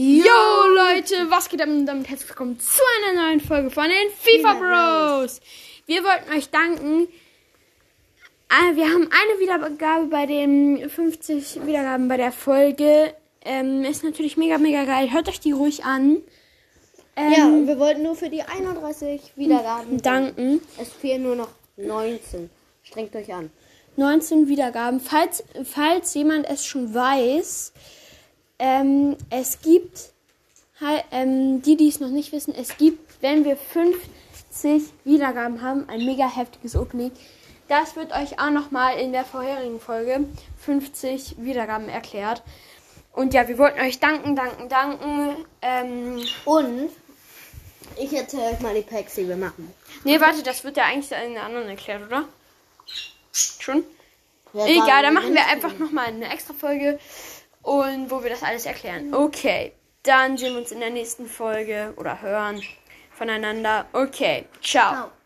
Yo Leute, was geht ab und damit herzlich willkommen zu einer neuen Folge von den FIFA Bros. Wir wollten euch danken. Ah, Wir haben eine Wiedergabe bei den 50 Wiedergaben bei der Folge. Ähm, ist natürlich mega, mega geil. Hört euch die ruhig an. Ähm, Ja, und wir wollten nur für die 31 Wiedergaben danken. Es fehlen nur noch 19. Strengt euch an. 19 Wiedergaben. Falls, falls jemand es schon weiß, ähm, es gibt, halt, ähm, die, die es noch nicht wissen, es gibt, wenn wir 50 Wiedergaben haben, ein mega heftiges Opening. Das wird euch auch nochmal in der vorherigen Folge 50 Wiedergaben erklärt. Und ja, wir wollten euch danken, danken, danken. Ähm, Und ich erzähle euch mal die Packs, die wir machen. nee, warte, das wird ja eigentlich in der anderen erklärt, oder? Schon? Ja, Egal, dann machen wir einfach nochmal eine extra Folge und wo wir das alles erklären. Okay, dann sehen wir uns in der nächsten Folge oder hören voneinander. Okay, ciao. Ciao.